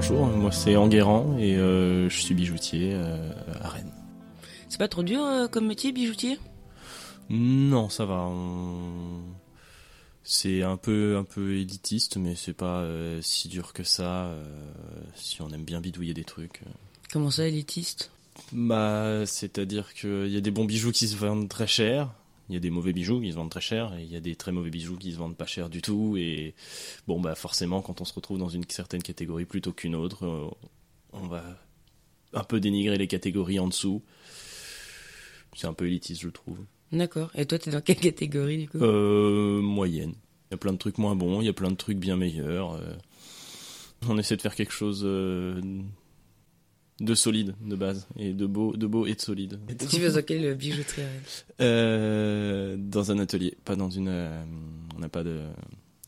Bonjour, moi c'est Enguerrand et euh, je suis bijoutier euh, à Rennes. C'est pas trop dur euh, comme métier, bijoutier? Non, ça va. on- C'est un peu un peu élitiste, mais c'est pas si dur que ça. si on aime bien bidouiller des trucs. Comment ça, élitiste? Bah, c'est-à-dire qu'il y a des bons bijoux qui se vendent très cher, il y a des mauvais bijoux qui se vendent très cher, et il y a des très mauvais bijoux qui se vendent pas cher du tout. Et bon, bah forcément, quand on se retrouve dans une certaine catégorie plutôt qu'une autre, euh, on va un peu dénigrer les catégories en dessous. C'est un peu élitiste, je trouve. D'accord. Et toi, t'es dans quelle catégorie, du coup? Euh, moyenne. Il y a plein de trucs moins bons, il y a plein de trucs bien meilleurs. euh. On essaie de faire quelque chose euh, de solide, de base, et de beau, de beau et de solide. Tu vas dans quelle bijouterie Euh, dans un atelier, pas dans une. euh, on n'a pas de,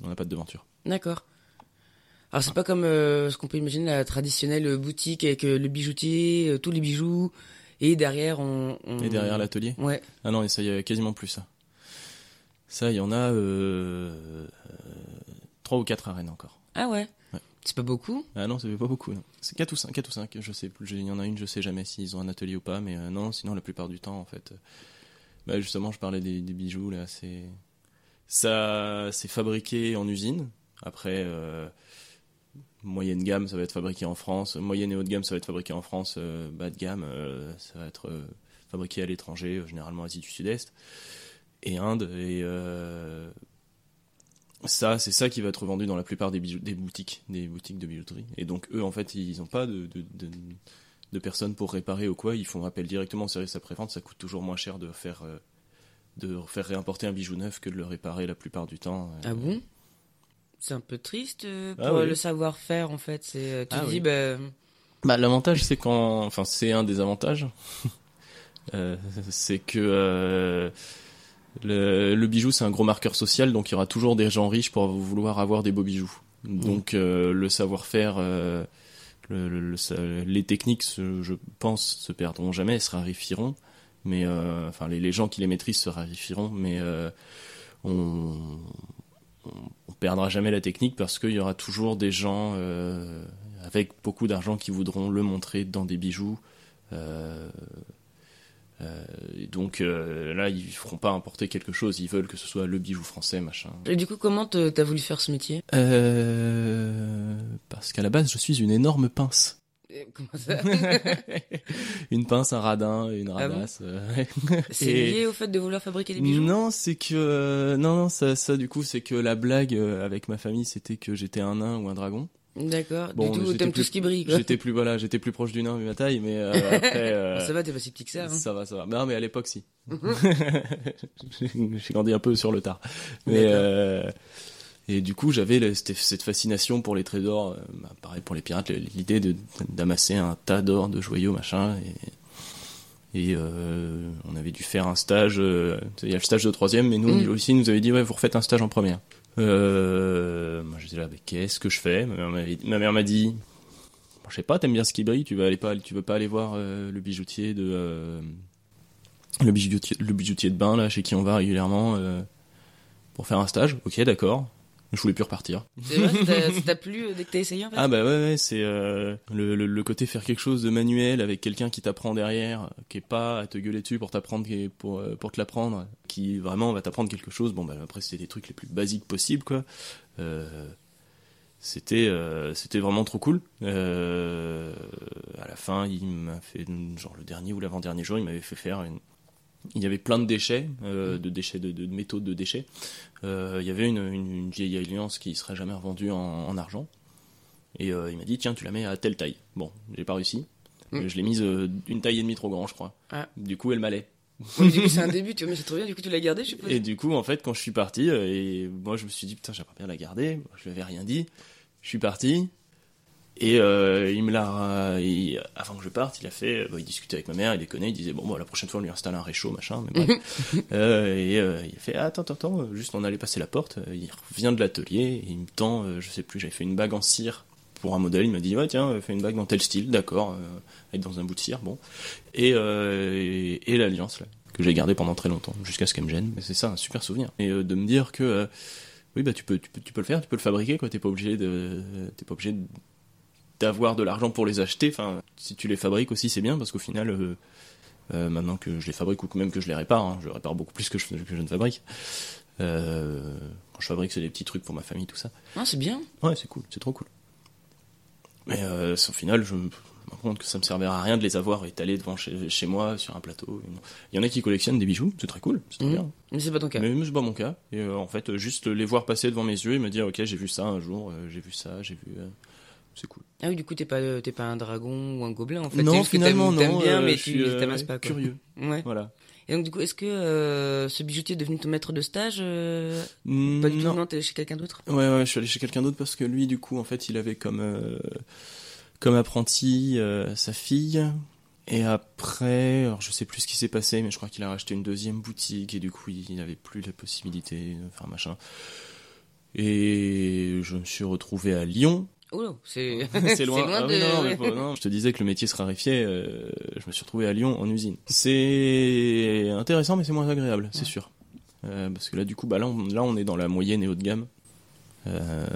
on n'a pas de devanture. D'accord. Alors, c'est pas comme euh, ce qu'on peut imaginer, la traditionnelle boutique avec le bijoutier, tous les bijoux, et derrière, on... on- Et derrière l'atelier? Ouais. Ah non, et ça y a quasiment plus ça. Ça, il y en a trois ou quatre à Rennes encore. Ah Ouais? C'est pas beaucoup Ah non, fait pas beaucoup. C'est 4 ou 5, 4 ou 5, je sais plus. Il y en a une, je sais jamais s'ils ont un atelier ou pas, mais euh, non, sinon la plupart du temps, en fait. euh, bah, justement, je parlais des, bijoux, c'est. Ça, c'est fabriqué en usine. Après, euh, moyenne gamme, ça va être fabriqué en France. Moyenne et haute gamme, ça va être fabriqué en France. Bas de gamme, ça va être fabriqué à l'étranger, généralement Asie du Sud-Est et Inde. Et ça, c'est ça qui va être vendu dans la plupart des, boutiques, des boutiques de bijouterie. Et donc eux, en fait, ils n'ont pas de, de, de, de personnes pour réparer ou quoi. Ils font appel directement au service après-vente. Ça coûte toujours moins cher de faire euh, de faire réimporter un bijou neuf que de le réparer la plupart du temps. Ah bon? C'est un peu triste euh, pour Ah oui. le savoir-faire, en fait. C'est, euh, tu Ah dis, oui. bah... Bah, l'avantage, c'est quand, enfin, c'est un des avantages, Euh, c'est que euh, le, le bijou, c'est un gros marqueur social, donc il y aura toujours des gens riches pour vouloir avoir des beaux bijoux. Donc euh, le savoir-faire, euh, le- le- les techniques, je pense, se perdront jamais, elles se raréfieront. Mais euh, enfin, les, les gens qui les maîtrisent se raréfieront, mais on, on, on perdra jamais la technique parce qu'il y aura toujours des gens euh, avec beaucoup d'argent qui voudront le montrer dans des bijoux. Euh, euh, et donc euh, là, ils feront pas importer quelque chose, ils veulent que ce soit le bijou français, machin. Et du coup, comment t'as voulu faire ce métier? Euh, parce qu'à la base, je suis une énorme pince. Comment ça? Une pince, un radin, une Ah bon? radasse. euh, C'est Et- lié au fait de vouloir fabriquer des bijoux? Non, c'est que non, non, ça, ça du coup, c'est que la blague avec ma famille, c'était que j'étais un nain ou un dragon. D'accord. Bon, du coup, j'étais t'aimes tout ce qui brille. J'étais plus voilà, j'étais plus proche du nain vu ma taille, mais euh, après. euh, Ah, ça va, t'es pas si petit que ça. hein. Ça va, ça va. Non, mais à l'époque, si. J'ai grandi un peu sur le tard. Mais, euh, et du coup, j'avais cette, fascination pour les trésors, bah, pareil pour les pirates, l'idée d'amasser un tas d'or, de joyaux, machin. Et, et on avait dû faire un stage. Il y a le stage de troisième, mais nous, Mm. aussi, nous avait dit, ouais, vous refaites un stage en première. Euh, moi, j'étais là, mais qu'est-ce que je fais? Ma mère m'a dit, je sais pas, t'aimes bien ce qui brille, tu vas aller pas, tu veux pas aller voir euh, le bijoutier de euh, le bijoutier, le bijoutier de bain là, chez qui on va régulièrement euh, pour faire un stage? Ok, d'accord. Je voulais plus repartir. C'est vrai, ça t'a- plu euh, dès que t'as essayé, en fait Ah bah ouais, ouais c'est euh, le, le, le côté faire quelque chose de manuel avec quelqu'un qui t'apprend derrière, qui est pas à te gueuler dessus pour t'apprendre, pour euh, pour te l'apprendre, qui vraiment va t'apprendre quelque chose. Bon bah après c'était des trucs les plus basiques possibles quoi. Euh, c'était euh, c'était vraiment trop cool. Euh, à la fin, il m'a fait genre le dernier ou l'avant-dernier jour, il m'avait fait faire une il y avait plein de déchets, euh, de déchets, de, de métaux de déchets. Euh, il y avait une, une, une vieille alliance qui serait jamais revendue en, en argent. Et euh, il m'a dit, tiens, tu la mets à telle taille. Bon, j'ai pas réussi. Mm. Je l'ai mise une taille et demie trop grand, je crois. Ah. Du coup, elle m'allait. Oui, du coup, c'est un début, tu vois, mais c'est trop bien, du coup, tu l'as gardé, je suppose. Et du coup, en fait, quand je suis parti, et moi, je me suis dit, putain, j'aimerais bien la garder. Je lui avais rien dit. Je suis parti. Et euh, il me l'a, il- avant que je parte, il a fait, bah, il discutait avec ma mère, il déconnait, il disait bon, bon la prochaine fois on lui installe un réchaud, machin, mais bref. Euh, et euh, il a fait attends, attends, attends, euh, juste on allait passer la porte, euh, il revient de l'atelier, et il me tend, euh, je sais plus, j'avais fait une bague en cire pour un modèle, il m'a dit ouais tiens, euh, fais une bague dans tel style, d'accord, euh, avec dans un bout de cire, bon. Et, euh, et, et l'alliance là, que j'ai gardée pendant très longtemps, jusqu'à ce qu'elle me gêne, mais c'est ça, un super souvenir. Et euh, de me dire que euh, oui bah tu peux, tu peux, tu peux le faire, tu peux le fabriquer, quoi, t'es pas obligé de, t'es pas obligé de d'avoir de l'argent pour les acheter. Enfin, si tu les fabriques aussi, c'est bien parce qu'au final, euh, euh, maintenant que je les fabrique ou même que je les répare, hein, je répare beaucoup plus que je, que je ne fabrique. Euh, quand je fabrique, c'est des petits trucs pour ma famille, tout ça. Ah, c'est bien. Ouais, c'est cool, c'est trop cool. Mais au final, je me rends compte que ça me servira à rien de les avoir étalés devant chez, chez moi sur un plateau. Il y en a qui collectionnent des bijoux, c'est très cool, c'est très Mhm. bien. Mais c'est pas ton cas. Mais c'est pas mon cas. Et en fait, juste les voir passer devant mes yeux et me dire, ok, j'ai vu ça un jour, j'ai vu ça, j'ai vu. C'est cool. Ah oui, du coup, t'es pas, euh, t'es pas un dragon ou un gobelin en fait. Non, juste que finalement, t'aimes- non. bien, euh, mais je tu euh, t'amasses pas. Quoi. Curieux, Ouais. voilà. Et donc, du coup, est-ce que euh, ce bijoutier est devenu ton maître de stage euh, Pas du tout, non. non, t'es chez quelqu'un d'autre? Ouais, ouais, je suis allé chez quelqu'un d'autre parce que lui, du coup, en fait, il avait comme euh, comme apprenti sa fille. Et après, alors je sais plus ce qui s'est passé, mais je crois qu'il a racheté une deuxième boutique et du coup, il n'avait plus la possibilité de faire machin. Et je me suis retrouvé à Lyon. Oh, c'est c'est loin. Ah de. oui, non, non, mais ouais. pas- non. Je te disais que le métier se raréfiait. euh, je me suis retrouvé à Lyon en usine. C'est intéressant, mais c'est moins agréable, c'est sûr. Euh, parce que là, du coup, bah là, on, là, on est dans la moyenne et haut de gamme. Euh,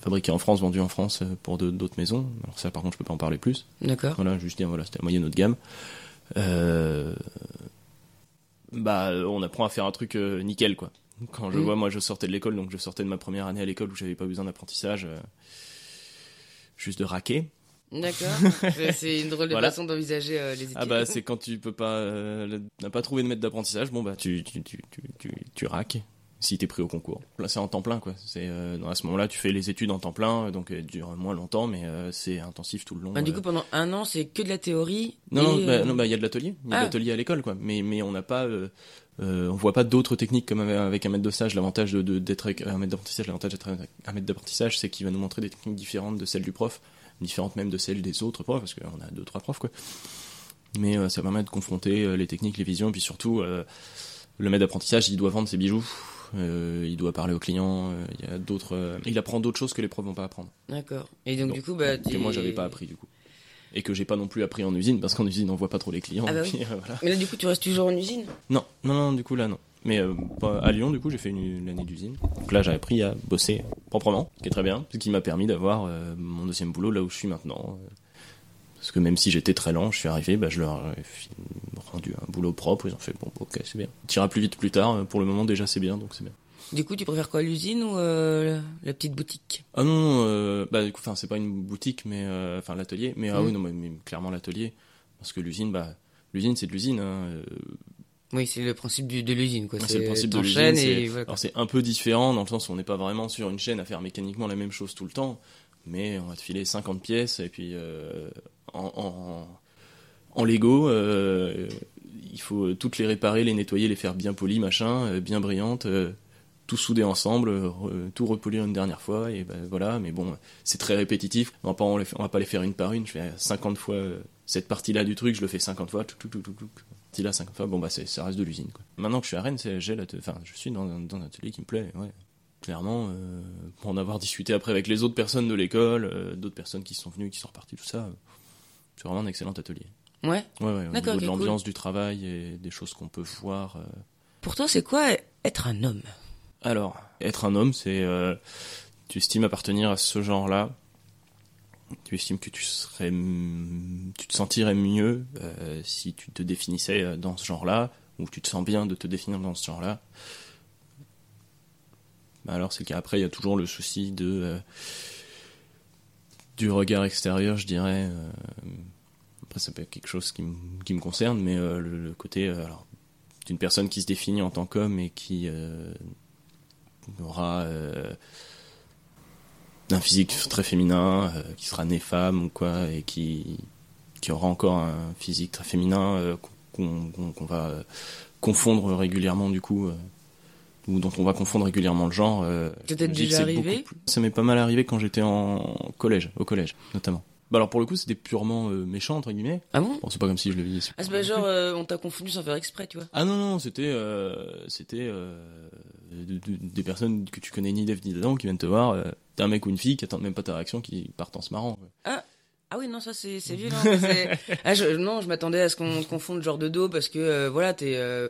fabriqué en France, vendu en France pour d'autres maisons. Alors ça, par contre, je peux pas en parler plus. D'accord. Voilà, juste dire, voilà, c'était la moyenne haut de gamme. Bah, on apprend à faire un truc nickel, quoi. Quand je Mm. vois, moi, je sortais de l'école, donc je sortais de ma première année à l'école où j'avais pas besoin d'apprentissage, euh, juste de raquer. D'accord. C'est- une drôle de Voilà. façon d'envisager euh, les études. Ah bah, c'est quand tu peux pas, euh, n'a pas trouvé de maître d'apprentissage, bon bah, tu, tu, tu, tu, tu, tu raques. Si t'es pris au concours. Là, c'est en temps plein, quoi. C'est, euh, à ce moment-là, tu fais les études en temps plein, donc elles durent moins longtemps, mais euh, c'est intensif tout le long. Ah, du euh. coup, pendant un an, c'est que de la théorie. Non, non, et, bah, euh, non, bah, il y a de l'atelier. Il y a Ah. de l'atelier à l'école, quoi. Mais, mais on n'a pas, euh, on voit pas d'autres techniques comme avec- un maître de stage. L'avantage de, d'être avec un maître d'apprentissage, l'avantage d'être un maître d'apprentissage, c'est qu'il va nous montrer des techniques différentes de celles du prof, différentes même de celles des autres profs, parce qu'on a deux, trois profs, quoi. Mais euh, ça permet de confronter euh, les techniques, les visions, et puis surtout, euh, le maître d'apprentissage, il doit vendre ses bijoux. euh, il doit parler aux clients, euh, il y a d'autres, euh, il apprend d'autres choses que les profs vont pas apprendre. D'accord. Et donc, Donc, du coup, bah, que moi j'avais pas appris du coup. Et que j'ai pas non plus appris en usine, parce qu'en usine on voit pas trop les clients. Ah bah puis, euh, voilà. Mais là, du coup, tu restes toujours en usine? Non, non, non, du coup là non. Mais euh, à Lyon, du coup, j'ai fait une, une année d'usine. Donc là, j'ai appris à bosser proprement, ce qui est très bien, ce qui m'a permis d'avoir euh, mon deuxième boulot là où je suis maintenant. Parce que même si j'étais très lent, je suis arrivé, bah, je leur ai rendu un boulot propre. Ils ont fait bon, ok, c'est bien. Tu iras plus vite plus tard. Pour le moment, déjà, c'est bien, donc c'est bien. Du coup, tu préfères quoi, l'usine ou euh, la, petite boutique? Ah non, euh, bah, du coup, enfin, c'est pas une boutique, mais euh, enfin l'atelier. Mais ah Mhm. oui, non, mais, mais clairement l'atelier, parce que l'usine, bah, l'usine, c'est de l'usine. Hein, Oui, c'est le principe du- de l'usine, quoi. C'est le principe de l'usine. et c'est- voilà, quoi. Alors c'est un peu différent dans le sens où on n'est pas vraiment sur une chaîne à faire mécaniquement la même chose tout le temps, mais on va te filer 50 pièces et puis en, en, en Lego, il faut toutes les réparer, les nettoyer, les faire bien polies, machin, bien brillantes, tout souder ensemble, euh, re- tout repolir une dernière fois et ben voilà. Mais bon, c'est très répétitif. On va pas, on les on va pas les faire une par une. Je fais 50 fois euh, cette partie-là du truc, je le fais 50 fois. Tout, tout, tout, tout, tout. Partie là 50 fois. Bon bah ça reste de l'usine. Quoi. Maintenant que je suis à Rennes, j'ai l'ate- enfin, je suis dans, dans un atelier qui me plaît. Ouais. Clairement, euh, pour en avoir discuté après avec les autres personnes de l'école, euh, d'autres personnes qui sont venues, qui sont reparties, tout ça, euh, c'est vraiment un excellent atelier. Ouais. Ouais, ouais, au niveau de ok, l'ambiance du travail et des choses qu'on peut voir. euh, Pour toi, c'est quoi être un homme? Alors, être un homme, c'est euh, tu estimes appartenir à ce genre-là. Tu estimes que tu serais, tu te sentirais mieux euh, si tu te définissais euh, dans ce genre-là, ou tu te sens bien de te définir dans ce genre-là. Bah alors, c'est qu'après, il y a toujours le souci de euh, du regard extérieur, je dirais. après, ça peut être quelque chose qui, me- qui me concerne, mais le, le côté, alors, d'une personne qui se définit en tant qu'homme et qui aura euh, un physique très féminin, euh, qui sera né femme ou quoi, et qui, qui aura encore un physique très féminin euh, qu'on va confondre régulièrement du coup. ou dont on va confondre régulièrement le genre. Euh, que déjà arrivé plus- Ça m'est pas mal arrivé quand j'étais en collège, au collège notamment. Bah alors pour le coup, c'était purement euh, méchant entre guillemets. Ah bon? Bon, c'est pas comme si je le vis. Ah, c'est pas genre, euh, on t'a confondu sans faire exprès, tu vois? Ah non non, c'était c'était de- de- des personnes que tu connais ni d'Eve ni d'Adam qui viennent te voir. euh, T'es un mec ou une fille qui attendent même pas ta réaction, qui partent en se marrant. quoi. Ah oui, non, ça c'est violent. ah, je, non, je m'attendais à ce qu'on confonde genre de dos parce que euh, voilà, t'es. euh,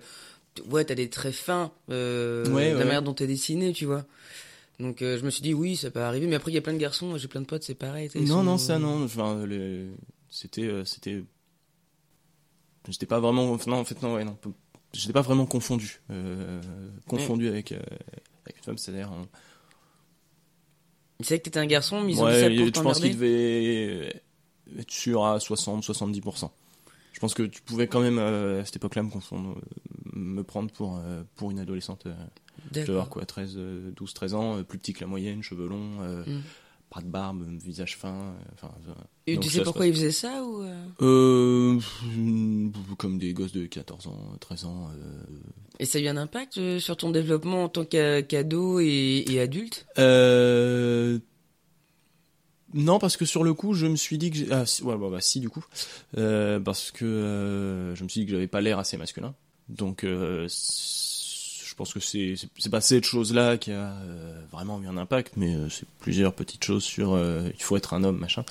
ouais, t'as des traits fins, euh, Ouais, de la ouais. manière dont t'es dessiné, tu vois. Donc euh, je me suis dit, oui, ça peut arriver. Mais après, il y a plein de garçons, j'ai plein de potes, c'est pareil. Non sont- non ça non. Enfin les- c'était euh, c'était j'étais pas vraiment non en fait non ouais non j'étais pas vraiment confondu euh, confondu avec euh, avec une femme c'est-à-dire on- Ils savaient que t'étais un garçon, mais ils ont Ouais, dit ça il- pour je pense qu'il devait être sûr à 60-70%. Je pense que tu pouvais quand même, euh, à cette époque-là, me confondre, me prendre pour, pour une adolescente. je devais avoir quoi, 13, euh, 12, 13 ans, plus petit que la moyenne, cheveux longs, Mm. Pas de barbe, visage fin. euh, Enfin, euh, Et tu sais pourquoi ils faisaient ça ou euh comme des gosses de 14 ans, 13 ans. euh, Et ça a eu un impact sur ton développement en tant qu'a- qu'ado et, et adulte? Euh... Non, parce que sur le coup, je me suis dit que. Ah, si, ouais, bah, bah, si, du coup. Parce que je me suis dit que j'avais pas l'air assez masculin. Donc, pense que c'est, pas cette chose-là qui a euh, vraiment eu un impact, mais euh, c'est plusieurs petites choses sur euh, il faut être un homme, machin.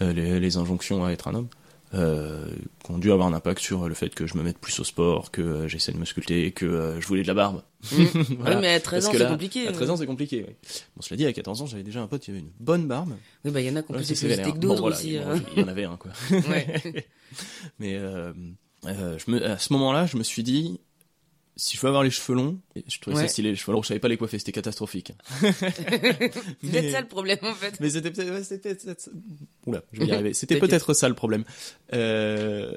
Les, les injonctions à être un homme. Euh, qui ont dû avoir un impact sur le fait que je me mette plus au sport, que euh, j'essaie de me sculpter, que euh, je voulais de la barbe. Mm. Voilà. Oui, mais à 13 Parce ans, c'est compliqué. À 13 ans, c'est compliqué, oui. Bon, cela dit, à 14 ans, j'avais déjà un pote qui avait une bonne barbe. Oui, bah, il y en a qui ont plus sévère. que d'autres aussi. il- hein. il y en avait un, quoi. Ouais. Mais je me, à ce moment-là, je me suis dit, si je veux avoir les cheveux longs, je trouvais Ouais. ça stylé les cheveux longs, je savais pas les coiffer, c'était catastrophique. Peut-être ça le problème en fait. Mais c'était peut-être, ouais, c'était. Oula, je vais y arriver. C'était peut-être ça le problème. Euh,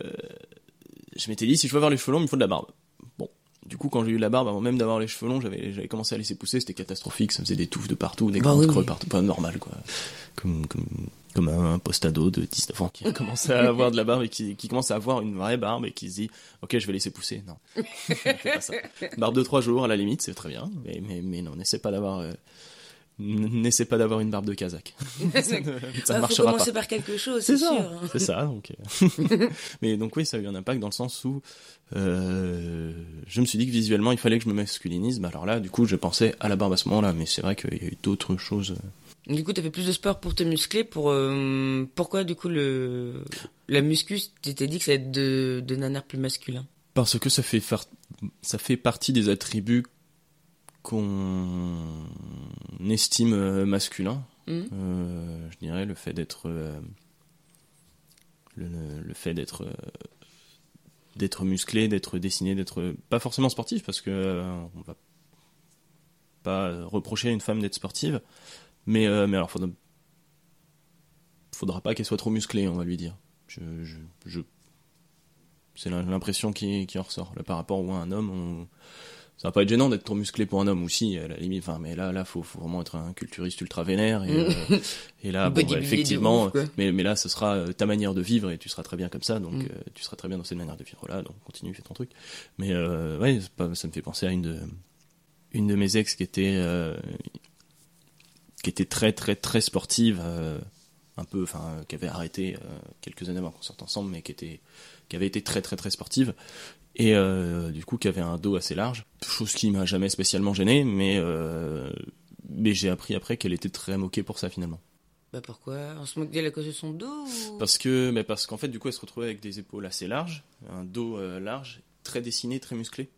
je m'étais dit, si je veux avoir les cheveux longs, il me faut de la barbe. Bon. Du coup, quand j'ai eu la barbe, avant même d'avoir les cheveux longs, j'avais, j'avais commencé à laisser pousser, c'était catastrophique, ça faisait des touffes de partout, des Bah grands oui, creux mais- partout, pas normal, quoi. Comme, comme, comme un, un post-ado de 19 ans qui a commencé à avoir de la barbe et qui, qui commence à avoir une vraie barbe et qui se dit, ok, je vais laisser pousser. Non. Fais pas ça. Barbe de 3 jours, à la limite, c'est très bien, mais, mais, mais non, n'essaie pas d'avoir, euh, n'essaie pas d'avoir une barbe de Kazakh. ça ne, ça ne Ah, marchera faut pas. commencer par quelque chose, C'est ça, sûr. c'est ça. Donc, euh, mais donc oui, ça a eu un impact dans le sens où euh, je me suis dit que visuellement il fallait que je me masculinise. Bah alors là, du coup, je pensais à la barbe à ce moment-là, mais c'est vrai qu'il y a eu d'autres choses. Du coup, t'as fait plus de sport pour te muscler. Pour euh, pourquoi du coup le la muscu, tu t'es dit que ça allait être de, de plus masculin? Parce que ça fait far- ça fait partie des attributs qu'on estime euh, masculins. Mhm. Euh, je dirais le fait d'être euh, le, le- fait d'être d'être musclé, d'être dessiné, d'être pas forcément sportif parce que on va pas reprocher à une femme d'être sportive, mais euh, mais alors faudra faudra pas qu'elle soit trop musclée, on va lui dire. Je, je, je c'est l'im- l'impression qui, qui en ressort. Là, par rapport à un homme, on... ça va pas être gênant d'être trop musclé pour un homme aussi, à la limite. Enfin, mais là, là, faut, faut vraiment être un culturiste ultra vénère. Et, euh, et là, bon, bah, effectivement, ouf, mais, mais là, ce sera euh, ta manière de vivre et tu seras très bien comme ça. Donc, Mm. euh, tu seras très bien dans cette manière de vivre là. Donc, continue, fais ton truc. Mais euh, ouais, pas, ça me fait penser à une de, une de mes ex qui était, euh, qui était très, très, très sportive. euh, un peu, enfin, euh, qui avait arrêté euh, quelques années avant qu'on sorte ensemble, mais qui était, qui avait été très, très, très sportive et du coup qui avait un dos assez large, chose qui m'a jamais spécialement gêné, mais mais j'ai appris après qu'elle était très moquée pour ça finalement. Bah pourquoi? On se moque d'elle à cause de son dos ou... Parce que, mais parce qu'en fait, du coup, elle se retrouvait avec des épaules assez larges, un dos euh, large, très dessiné, très musclé.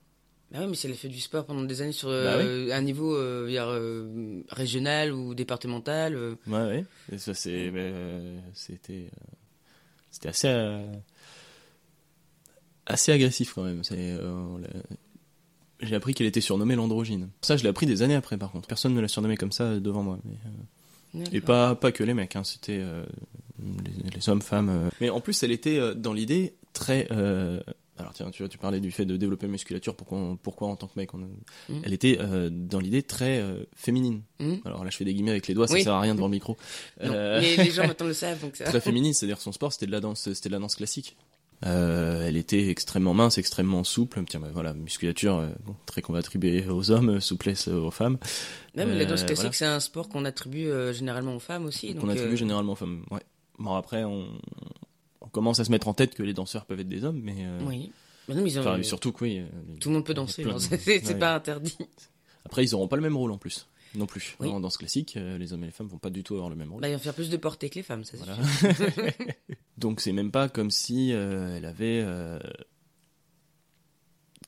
Bah oui, mais si elle a fait du sport pendant des années sur Bah euh, un niveau euh, dire, euh, régional ou départemental. Ouais, ouais. Et ça, c'est, c'était, c'était assez, assez agressif quand même. C'est, j'ai appris qu'elle était surnommée l'androgyne. Ça, je l'ai appris des années après, par contre. Personne ne l'a surnommée comme ça devant moi. Mais, Et pas, pas que les mecs, hein, c'était les, les hommes, femmes. Mais en plus, elle était dans l'idée très. euh, alors tiens, tu vois, tu parlais du fait de développer la musculature. Pourquoi, pourquoi en tant que mec on... Mm. Elle était euh, dans l'idée très euh, féminine. Hmm Alors là, je fais des guillemets avec les doigts, ça Oui. sert à rien devant le micro. Non, Euh, mais les gens maintenant le savent donc ça. très féminine, c'est-à-dire son sport, c'était de la danse, c'était de la danse classique. Elle était extrêmement mince, extrêmement souple. Tiens, bah, voilà, musculature, bon, très qu'on va attribuer aux hommes, souplesse aux femmes. Même la danse classique, voilà. c'est un sport qu'on attribue généralement aux femmes aussi. Qu'on attribue généralement aux femmes. Ouais. Bon, après, on commence à se mettre en tête que les danseurs peuvent être des hommes, mais euh, Oui. Non, mais ils ont- enfin, surtout que oui. euh, tout le monde peut danser, de- c'est ouais. pas interdit. Après, ils auront pas le même rôle en plus, non plus. Oui. En danse classique, euh, les hommes et les femmes vont pas du tout avoir le même rôle. Bah, ils vont faire plus de portée que les femmes, ça c'est Voilà. sûr. Donc c'est même pas comme si euh, elle avait euh,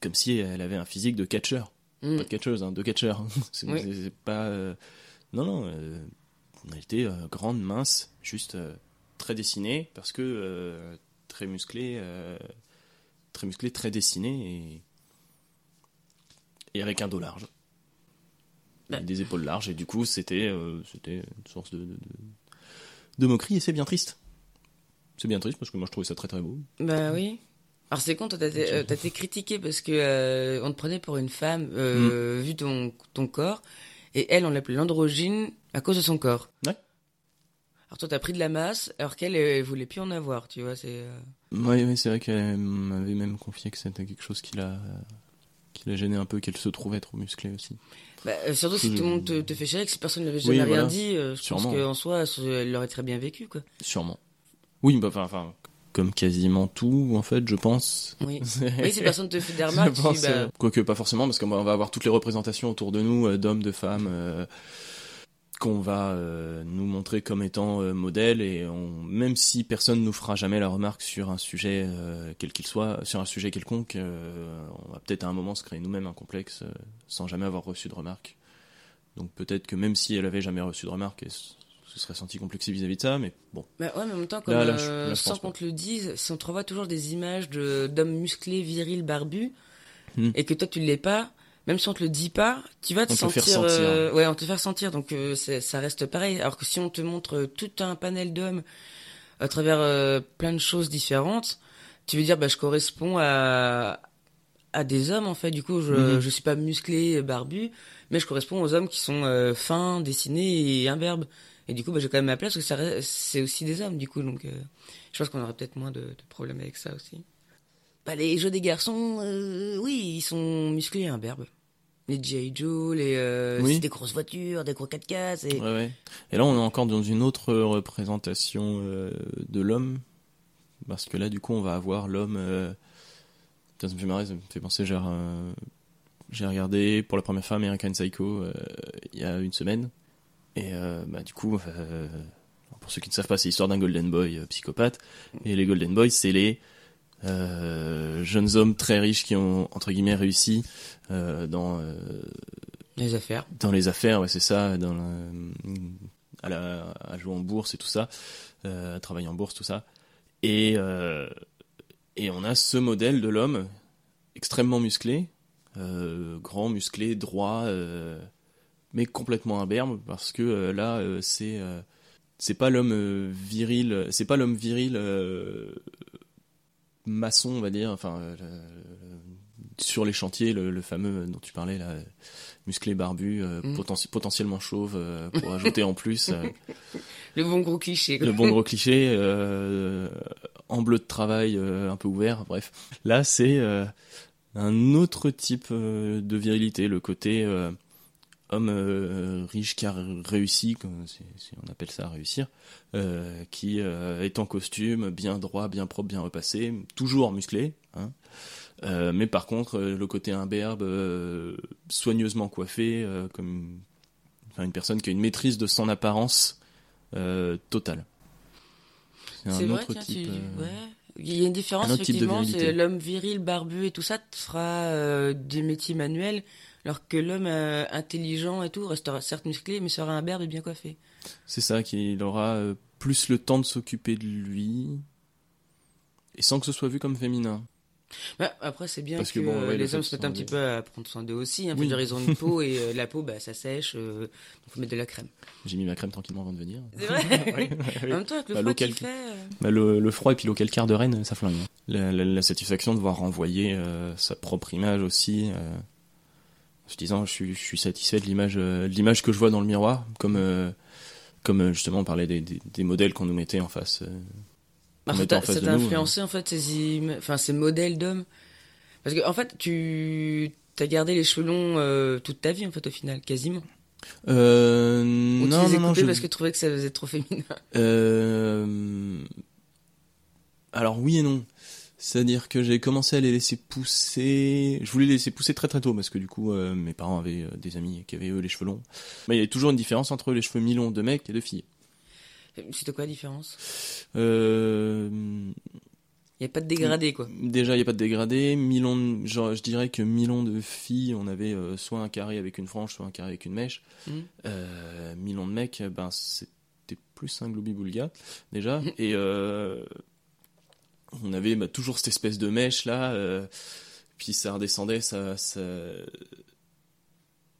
comme si elle avait un physique de catcheur, Mm. pas de catcheuse, hein, de catcheur. c'est Oui. pas euh, non non. elle était euh, grande, mince, juste très dessinée parce que euh, très musclée, euh, très musclée, très dessinée et et avec un dos large. Bah. Des épaules larges et du coup c'était euh, c'était une source de, de, de- de moquerie et c'est bien triste. C'est bien triste parce que moi je trouvais ça très très beau. Bah oui. Alors c'est con, toi t'as été, euh, critiqué parce que euh, on te prenait pour une femme euh, Mm. vu ton, ton corps et elle on l'appelait l'androgyne à cause de son corps. Ouais. Alors toi t'as pris de la masse alors qu'elle elle voulait plus en avoir, tu vois, c'est euh, Oui, oui, c'est vrai qu'elle m'avait même confié que c'était quelque chose qui l'a qui l'a gêné un peu, qu'elle se trouvait trop musclée aussi. bah, euh, surtout si Je- tout le monde te, te fait chier que si personne n'avait Oui, jamais rien voilà. dit, euh, je Sûrement. pense qu'en soi elle l'aurait très bien vécu quoi. Sûrement. Oui, bah, enfin, comme quasiment tout, en fait, je pense. Oui. Oui, si personne te fait des remarques, bah, Quoique pas forcément, parce qu'on va avoir toutes les représentations autour de nous, d'hommes, de femmes, euh, qu'on va euh, nous montrer comme étant euh, modèles, et on, même si personne nous fera jamais la remarque sur un sujet, euh, quel qu'il soit, sur un sujet quelconque, on va peut-être à un moment se créer nous-mêmes un complexe sans jamais avoir reçu de remarque. Donc peut-être que même si elle avait jamais reçu de remarque, elle se se serait sentie complexée vis-à-vis de ça, mais bon. Bah ouais, mais en même temps, comme, Là, là, je- là, je sans qu'on te le dise, si on te revoit toujours des images de d'hommes musclés, virils, barbus, Hmm. et que toi tu l'es pas, même si on te le dit pas, tu vas te On te sentir, ressentir. euh, ouais, on te fait sentir, donc euh, ça reste pareil. Alors que si on te montre euh, tout un panel d'hommes à travers euh, plein de choses différentes, tu veux dire, bah je corresponds à à des hommes en fait. Du coup, je Mhm. je suis pas musclé, barbu, mais je corresponds aux hommes qui sont fins, dessinés et imberbes. Et du coup, bah, j'ai quand même ma place parce que c'est aussi des hommes, du coup. Donc, je pense qu'on aurait peut-être moins de, de problèmes avec ça aussi. Bah, les jeux des garçons, oui, ils sont musclés et imberbes. Les G.I. Joe, les, euh, Oui. des grosses voitures, des gros 4x4. Et... Ouais, ouais. Et là, on est encore dans une autre représentation euh, de l'homme. Parce que là, du coup, on va avoir l'homme. euh, Putain, ça me fait marrer, ça me fait penser. J'ai regardé pour la première fois American Psycho il y a une semaine. Et bah, du coup, pour ceux qui ne savent pas, c'est l'histoire d'un Golden Boy psychopathe. Et les Golden Boys, c'est les jeunes hommes très riches qui ont, entre guillemets, réussi euh, dans. euh, Les affaires. dans les affaires, ouais, c'est ça, dans la- à, la, à jouer en bourse et tout ça, euh, à travailler en bourse, tout ça. Et, euh, et on a ce modèle de l'homme extrêmement musclé, euh, grand, musclé, droit, euh, mais complètement imberbe, parce que euh, là, euh, c'est euh, c'est pas l'homme euh, viril, c'est pas l'homme viril euh, maçon, on va dire, enfin, euh, sur les chantiers, le, le fameux dont tu parlais là, musclé barbu, euh, Mm. poten- potentiellement chauve, euh, pour ajouter en plus euh, Le bon gros cliché. le bon gros cliché, euh, en bleu de travail euh, un peu ouvert, bref. Là, c'est euh, un autre type euh, de virilité, le côté euh, homme euh, riche qui a réussi, comme si on appelle ça réussir, euh, qui euh, est en costume, bien droit, bien propre, bien repassé, toujours musclé, hein. Mais par contre, le côté imberbe, soigneusement coiffé, comme enfin, une personne qui a une maîtrise de son apparence totale. C'est un vrai, autre tiens, type. tu- ouais. Il y a une différence, effectivement, c'est l'homme viril, barbu et tout ça te fera euh, des métiers manuels, alors que l'homme euh, intelligent et tout restera certes musclé, mais sera imberbe et bien coiffé. C'est ça, qu'il aura euh, plus le temps de s'occuper de lui, et sans que ce soit vu comme féminin. Bah, après, c'est bien Parce que, que bon, euh, ouais, les hommes se mettent un petit peu à prendre soin d'eux aussi. Hein. Oui. dire, ils ont une peau et euh, la peau, bah, ça sèche. Euh, donc faut mettre de la crème. J'ai mis ma crème tranquillement avant de venir. C'est vrai. En même temps, avec le Bah, froid qu'il fait... Bah, le, le froid et puis l'eau calcaire de Rennes, ça flingue. hein. La, la- la satisfaction de voir renvoyer euh, sa propre image aussi. En se disant, je suis, je suis satisfait de l'image, euh, de l'image que je vois dans le miroir, comme, euh, comme euh, justement on parlait des, des, des modèles qu'on nous mettait en face, mettait ça t'a t'a nous. influencé en fait ces, im- enfin, ces modèles d'hommes? Parce que en fait, tu as gardé les cheveux longs euh, toute ta vie en fait au final, quasiment. Euh, Ou tu non, les non, non, je- parce que tu trouvais que ça faisait trop féminin? Euh, Alors oui et non. C'est-à-dire que j'ai commencé à les laisser pousser. Je voulais les laisser pousser très très tôt parce que du coup euh, mes parents avaient euh, des amis qui avaient eux les cheveux longs. Mais il y avait toujours une différence entre les cheveux mi-longs de mecs et de filles. C'était quoi la différence? Euh, Il n'y a pas de dégradé quoi. Déjà, il n'y a pas de dégradé. De- genre, je dirais que mi-long de filles, on avait euh, soit un carré avec une frange, soit un carré avec une mèche. Mhm. Euh, mi-long de mec, ben, c'était plus un globi-boulga, déjà. Et euh, on avait bah, toujours cette espèce de mèche là. euh, puis ça redescendait, ça, ça,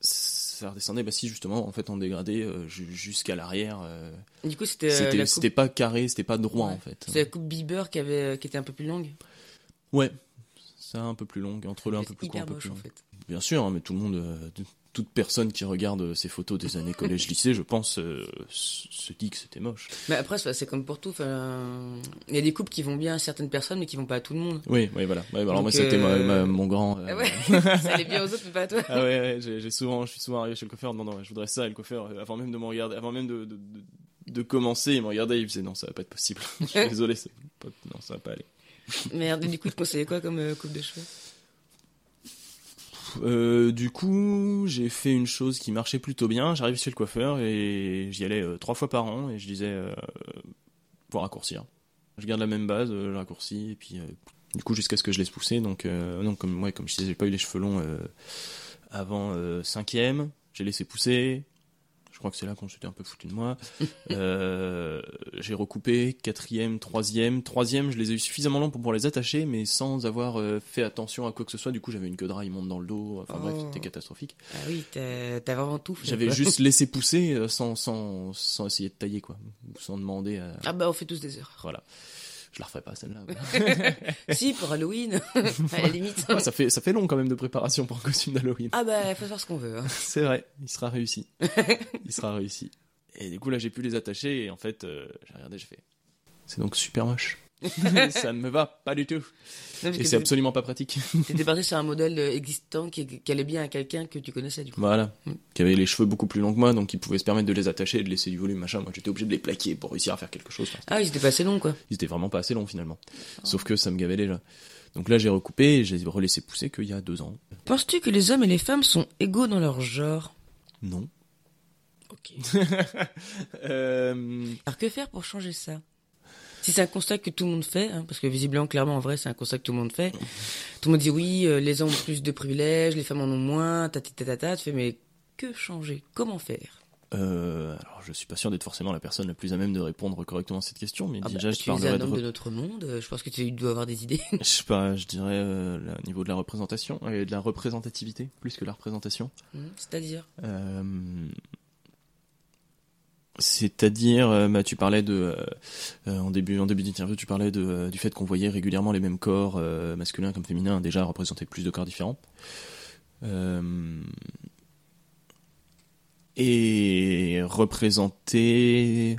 ça redescendait, bah si justement, en fait, en dégradé euh, ju- jusqu'à l'arrière. euh, Du coup, c'était coupe, pas carré, c'était pas droit Ouais. en fait. c'est la coupe Bieber qui avait, qui était un peu plus longue. Ouais, ça un peu plus long, entre le un peu plus court, un peu plus en long. fait. Bien sûr, hein, mais tout le monde, toute personne qui regarde euh, ces photos des années collège-lycée, je pense, euh, se dit que c'était moche. Mais après, c'est comme pour tout. Il y a des coupes qui vont bien à certaines personnes, mais qui vont pas à tout le monde. Oui, oui, voilà. Ouais, alors Donc, moi, c'était euh, mon grand. Ah ouais, ça allait bien aux autres, mais pas à toi. Ah ouais, ouais, j'ai souvent, je suis souvent arrivé chez le coiffeur. Non, non, je voudrais ça. Et le coiffeur, avant même de me regarder, avant même de, de, de, de commencer, il me regardait, il me disait non, ça va pas être possible. je suis désolé, pas- non, ça va pas aller. Merde, et du coup, tu conseillais quoi comme coupe de cheveux? Euh, du coup, j'ai fait une chose qui marchait plutôt bien. J'arrive chez le coiffeur et j'y allais euh, trois fois par an et je disais euh, pour raccourcir. Je garde la même base, euh, je raccourcis et puis euh, du coup jusqu'à ce que je laisse pousser. Donc euh, non, comme moi, comme je disais, j'ai pas eu les cheveux longs euh, avant euh, cinquième. J'ai laissé pousser. Je crois que c'est là qu'on s'était un peu foutu de moi. Euh, j'ai recoupé quatrième, troisième, troisième. Je les ai eu suffisamment longs pour pouvoir les attacher, mais sans avoir euh, fait attention à quoi que ce soit. Du coup, j'avais une queue de rat immonde dans le dos. Enfin bref, Oh. c'était catastrophique. Ah oui, t'as vraiment tout fait. J'avais juste laissé pousser euh, sans, sans, sans essayer de tailler, quoi. Sans demander à... Ah bah, on fait tous des erreurs. Voilà. Je la referai pas, celle-là. si, pour Halloween, à la limite. Ah, ça, fait, ça fait long quand même de préparation pour un costume d'Halloween. Ah bah, faut faire ce qu'on veut. hein. C'est vrai, il sera réussi. il sera réussi. Et du coup, là, j'ai pu les attacher et en fait, euh, j'ai regardé, j'ai fait. C'est donc super moche. ça ne me va pas du tout. Non, Et c'est absolument pas pratique. T'étais parti sur un modèle existant qui, qui allait bien à quelqu'un que tu connaissais, du coup. Voilà. Mm. Qui avait les cheveux beaucoup plus longs que moi, donc il pouvait se permettre de les attacher et de laisser du volume, machin. Moi, j'étais obligé de les plaquer pour réussir à faire quelque chose. Enfin, Ah, ils étaient pas assez longs, quoi. ils étaient vraiment pas assez longs finalement. Sauf que ça me gavait déjà. Donc là, j'ai recoupé et j'ai relaissé pousser qu'il y a deux ans. Penses-tu que les hommes et les femmes sont égaux dans leur genre? Non. Ok. Euh, Alors que faire pour changer ça? Si c'est un constat que tout le monde fait, hein, parce que visiblement, clairement, en vrai, c'est un constat que tout le monde fait. Tout le monde dit oui, euh, les hommes ont plus de privilèges, les femmes en ont moins, tata. Tu fais mais que changer? Comment faire? Euh, alors, je suis pas sûr d'être forcément la personne la plus à même de répondre correctement à cette question, mais ah bah, déjà, je Tu es un de, homme de re- notre monde. euh, Je pense que tu dois avoir des idées. je sais pas, je dirais euh, le niveau de la représentation et de la représentativité plus que la représentation. Hmm, C'est-à-dire? Euh, C'est-à-dire, euh, bah, tu parlais de euh, euh, en début d'interview, tu parlais du fait qu'on voyait régulièrement les mêmes corps masculins comme féminins déjà représenter plus de corps différents. Et représenter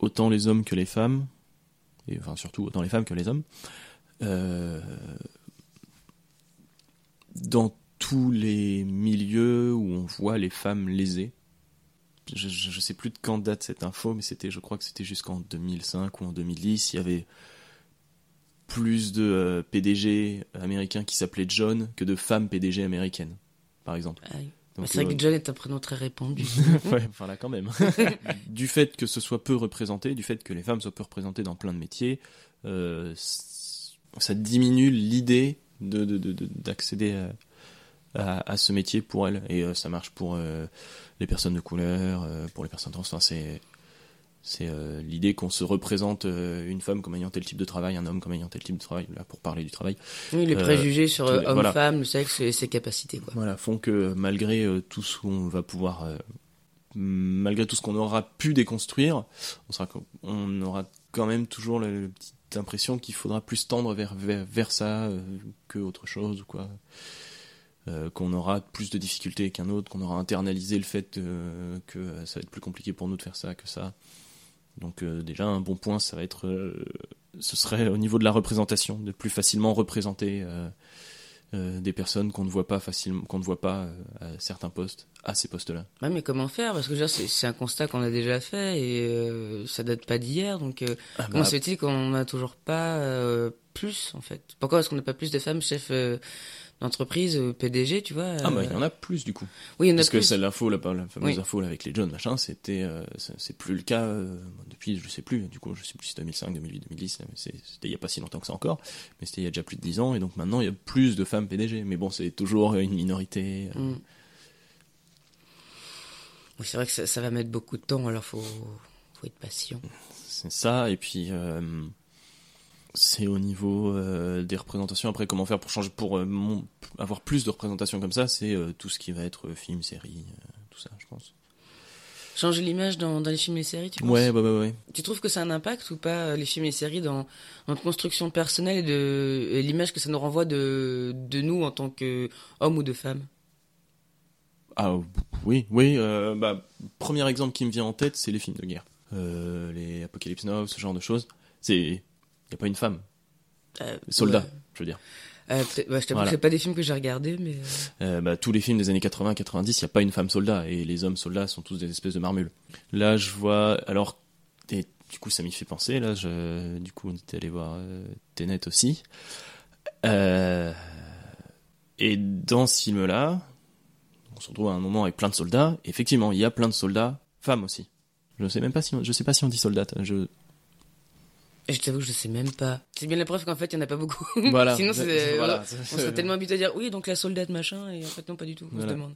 autant les hommes que les femmes, et enfin surtout autant les femmes que les hommes, dans tous les milieux où on voit les femmes lésées. Je, je, sais plus de quand date cette info, mais c'était, je crois que c'était jusqu'en 2005 ou en 2010. Il y avait plus de euh, PDG américains qui s'appelaient John que de femmes PDG américaines, par exemple. Ah oui. Donc, C'est vrai euh, que John est un prénom très répandu. ouais, enfin là quand même. du fait que ce soit peu représenté, du fait que les femmes soient peu représentées dans plein de métiers, euh, ça diminue l'idée de, de- de- de- d'accéder à, à- à ce métier pour elles. Et euh, ça marche pour euh, les personnes de couleur, euh, pour les personnes trans. Enfin, c'est c'est l'idée qu'on se représente une femme comme ayant tel type de travail, un homme comme ayant tel type de travail, là pour parler du travail. oui, les préjugés sur tous euh, les- homme, voilà. femme, le sexe et ses capacités, quoi. Voilà, font que malgré tout ce qu'on va pouvoir, malgré tout ce qu'on aura pu déconstruire, on, sera, on aura quand même toujours la, la petite impression qu'il faudra plus tendre vers, vers, vers ça que autre chose ou quoi. Euh, qu'on aura plus de difficultés qu'un autre, qu'on aura internalisé le fait euh, que euh, ça va être plus compliqué pour nous de faire ça que ça. Donc euh, déjà un bon point, ça va être, ce serait au niveau de la représentation, de plus facilement représenter des personnes qu'on ne voit pas facilement, qu'on ne voit pas à certains postes, à ces postes-là. Ouais, mais comment faire? Parce que c'est un constat qu'on a déjà fait et ça date pas d'hier. Donc, Ah comment bah, se fait-il qu'on n'a toujours pas plus, en fait Pourquoi est-ce qu'on n'a pas plus de femmes chefs euh, d'entreprise, euh, PDG, tu vois ah bah euh, il y en a plus du coup. Oui, il y en a Parce que c'est l'info, la, la fameuse Oui. info là, avec les John machin, c'était, euh, c'est plus le cas euh, depuis, je sais plus, du coup, je sais plus si c'est 2005, 2008, 2010, mais c'est- c'était il y a pas si longtemps que ça encore, mais c'était il y a déjà plus de 10 ans, et donc maintenant il y a plus de femmes PDG, mais bon, c'est toujours une minorité. euh, Mm. Oui, c'est vrai que ça, ça va mettre beaucoup de temps, alors faut, faut être patient. C'est ça, et puis euh, c'est au niveau euh, des représentations. Après, comment faire pour changer, pour euh, mon- avoir plus de représentations comme ça, c'est euh, tout ce qui va être film, série, tout ça, je pense. Changer l'image dans, dans les films et les séries, tu penses? Ouais, ouais. Tu trouves que ça a un impact ou pas, les films et les séries, dans notre construction personnelle et de l'image que ça nous renvoie de, de nous en tant qu'hommes ou de femmes Ah oui, oui. Bah, premier exemple qui me vient en tête, c'est les films de guerre, les Apocalypse Now, ce genre de choses. C'est, il y a pas une femme, Euh, soldat, ouais. je veux dire. Euh, bah, je t'avoue Voilà. que c'est pas des films que j'ai regardés, mais... euh, bah, tous les films des années 80-90, il n'y a pas une femme soldat, et les hommes soldats sont tous des espèces de marmules. Là, je vois, alors, et du coup, ça m'y fait penser, là, je, du coup, on était allé voir Tenet aussi. Et dans ce film-là, on se retrouve à un moment avec plein de soldats, et effectivement, il y a plein de soldats, femmes aussi. Je sais même pas si on, je sais pas si on dit soldat. Je, Je t'avoue que je sais même pas. C'est bien la preuve qu'en fait, il y en a pas beaucoup. voilà. Sinon, c'est- Voilà. On serait tellement habitué à dire, oui, donc la soldate, machin, et en fait, non, pas du tout. On Voilà. se demande.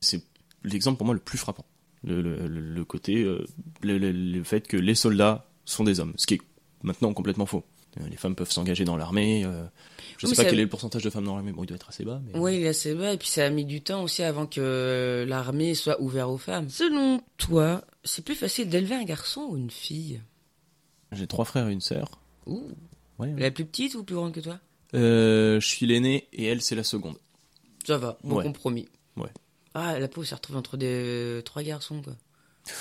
c'est l'exemple pour moi le plus frappant. Le, le, côté, euh, le, fait que les soldats sont des hommes, ce qui est maintenant complètement faux. Euh, Les femmes peuvent s'engager dans l'armée. euh, je Oui, sais pas quel est le pourcentage de femmes dans l'armée. Bon, il doit être assez bas. Mais... Oui, il est assez bas, et puis ça a mis du temps aussi avant que l'armée soit ouverte aux femmes. Selon toi, c'est plus facile d'élever un garçon ou une fille? J'ai trois frères et une sœur. Ouh. Ouais. La plus petite ou plus grande que toi? Euh, je suis l'aîné et elle c'est la seconde. Ça va, bon Ouais. compromis. Ouais. Ah, la pauvre s'est retrouvée entre des... trois garçons, quoi.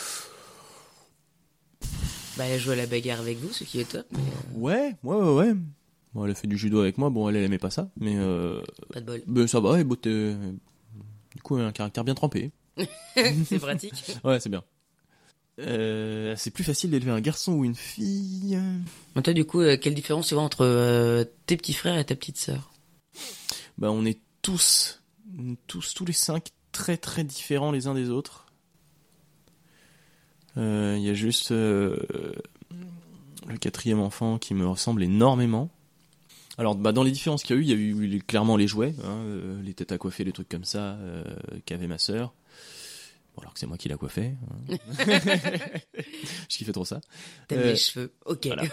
Bah, elle a joué à la bagarre avec vous, ce qui est top, mais euh, Ouais, ouais, ouais, ouais. Bon, elle a fait du judo avec moi. Bon, elle, elle aimait pas ça, mais euh, pas de bol. ben, ça va. Et bon, t'es- du coup, elle a un caractère bien trempé. c'est pratique. Ouais, c'est bien. Euh, c'est plus facile d'élever un garçon ou une fille. Mais toi, du coup, euh, quelle différence tu vois entre euh, tes petits frères et ta petite sœur? Bah, on est tous, tous, tous les cinq très très différents les uns des autres. Euh, Il y a juste le quatrième enfant qui me ressemble énormément. Alors, bah, dans les différences qu'il y a eu, il y a eu clairement les jouets, hein, les têtes à coiffer, les trucs comme ça qu'avait ma sœur. Bon, alors que c'est moi qui l'a coiffé. hein. Je kiffais trop ça. T'aimes Euh, les cheveux. Ok. voilà.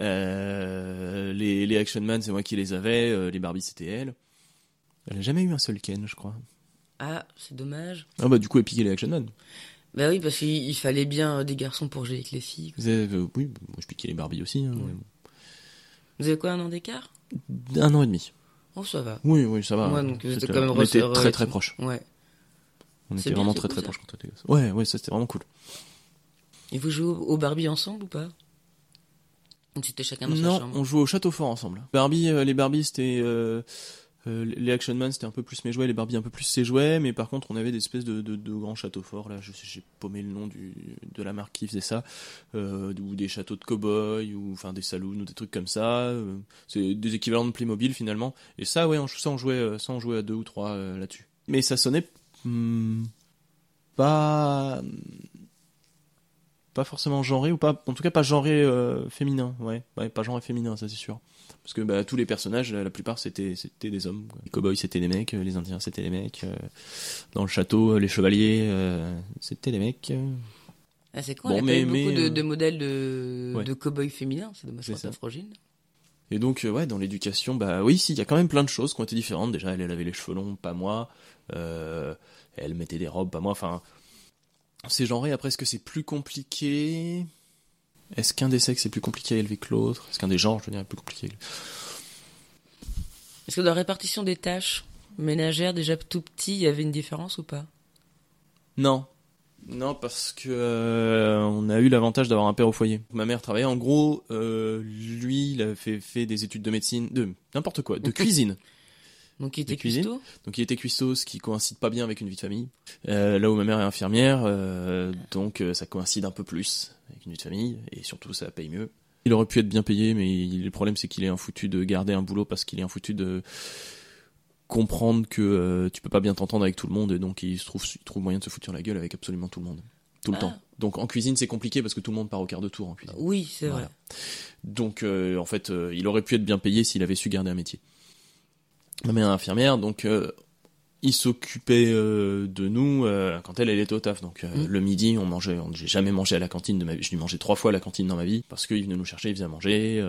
Euh, les, les Action Man, c'est moi qui les avais. euh, les Barbie, c'était elle. Elle a jamais eu un seul Ken, je crois. Ah, c'est dommage. Ah bah du coup, elle piquait les Action Man. Bah oui, parce qu'il il fallait bien euh, des garçons pour jouer avec les filles. Vous avez- euh, oui, moi je piquais les Barbie aussi. hein, Vous avez quoi, un an d'écart? Un an et demi. Oh, ça va. Oui, oui, ça va. Ouais, donc vous étiez quand même on était très très proches. Ouais. On était vraiment très très proches quand on était gosses. Ouais, ouais, ça c'était vraiment cool. Et vous jouez au Barbie ensemble ou pas? C'était chacun dans sa Non, chambre? on jouait au château fort ensemble. Barbie, euh, les Barbie c'était euh, euh, les Action Man c'était un peu plus mes jouets, les Barbie un peu plus ses jouets, mais par contre on avait des espèces de, de, de grands châteaux forts là. Je sais, j'ai paumé le nom du de la marque qui faisait ça, ou des châteaux de cow-boy ou enfin des saloons ou des trucs comme ça. c'est des équivalents de Playmobil finalement. Et ça ouais, on, ça on jouait, ça on jouait à deux ou trois là-dessus. Mais ça sonnait hmm, pas pas forcément genré ou pas en tout cas pas genré euh, féminin ouais ouais pas genré féminin ça c'est sûr parce que bah, tous les personnages la plupart c'était c'était des hommes quoi. les cowboys c'était des mecs euh, les indiens c'était des mecs euh, dans le château euh, les chevaliers euh, c'était des mecs euh. Ah, c'est con, Bon, il y a mais- pas eu beaucoup de, euh, de modèles de, ouais. de cow-boy féminins. C'est dommage C'est et donc euh, ouais dans l'éducation bah oui si il y a quand même plein de choses qui ont été différentes. Déjà elle, elle avait les cheveux longs pas moi. Euh, elle mettait des robes pas moi. Enfin c'est genré. Après est-ce que c'est plus compliqué? Est-ce qu'un des sexes est plus compliqué à élever que l'autre? Est-ce qu'un des genres je veux dire est plus compliqué Est-ce que dans la répartition des tâches ménagères, déjà tout petit, il y avait une différence ou pas? Non. Non, parce que euh, on a eu l'avantage d'avoir un père au foyer. Ma mère travaillait. En gros, euh, lui, il a fait, fait des études de médecine, de n'importe quoi, de cuisine. Donc il était cuistot? Donc il était cuistot, ce qui coïncide pas bien avec une vie de famille. Euh, là où ma mère est infirmière, euh, donc euh, ça coïncide un peu plus avec une vie de famille, et surtout ça paye mieux. Il aurait pu être bien payé, mais il- le problème c'est qu'il est un foutu de garder un boulot parce qu'il est un foutu de comprendre que euh, tu peux pas bien t'entendre avec tout le monde, et donc il se trouve, il trouve moyen de se foutre la gueule avec absolument tout le monde. Tout le Ah. temps. Donc en cuisine c'est compliqué parce que tout le monde part au quart de tour en cuisine. Oui, c'est vrai. Donc, euh, en fait, euh, il aurait pu être bien payé s'il avait su garder un métier. Ma mère est infirmière, donc euh, il s'occupait de nous quand elle, elle était au taf. Donc, Mm. le midi, on mangeait. on- J'ai jamais mangé à la cantine de ma vie. Je lui mangeais trois fois à la cantine dans ma vie parce qu'il venait nous chercher, il faisait à manger.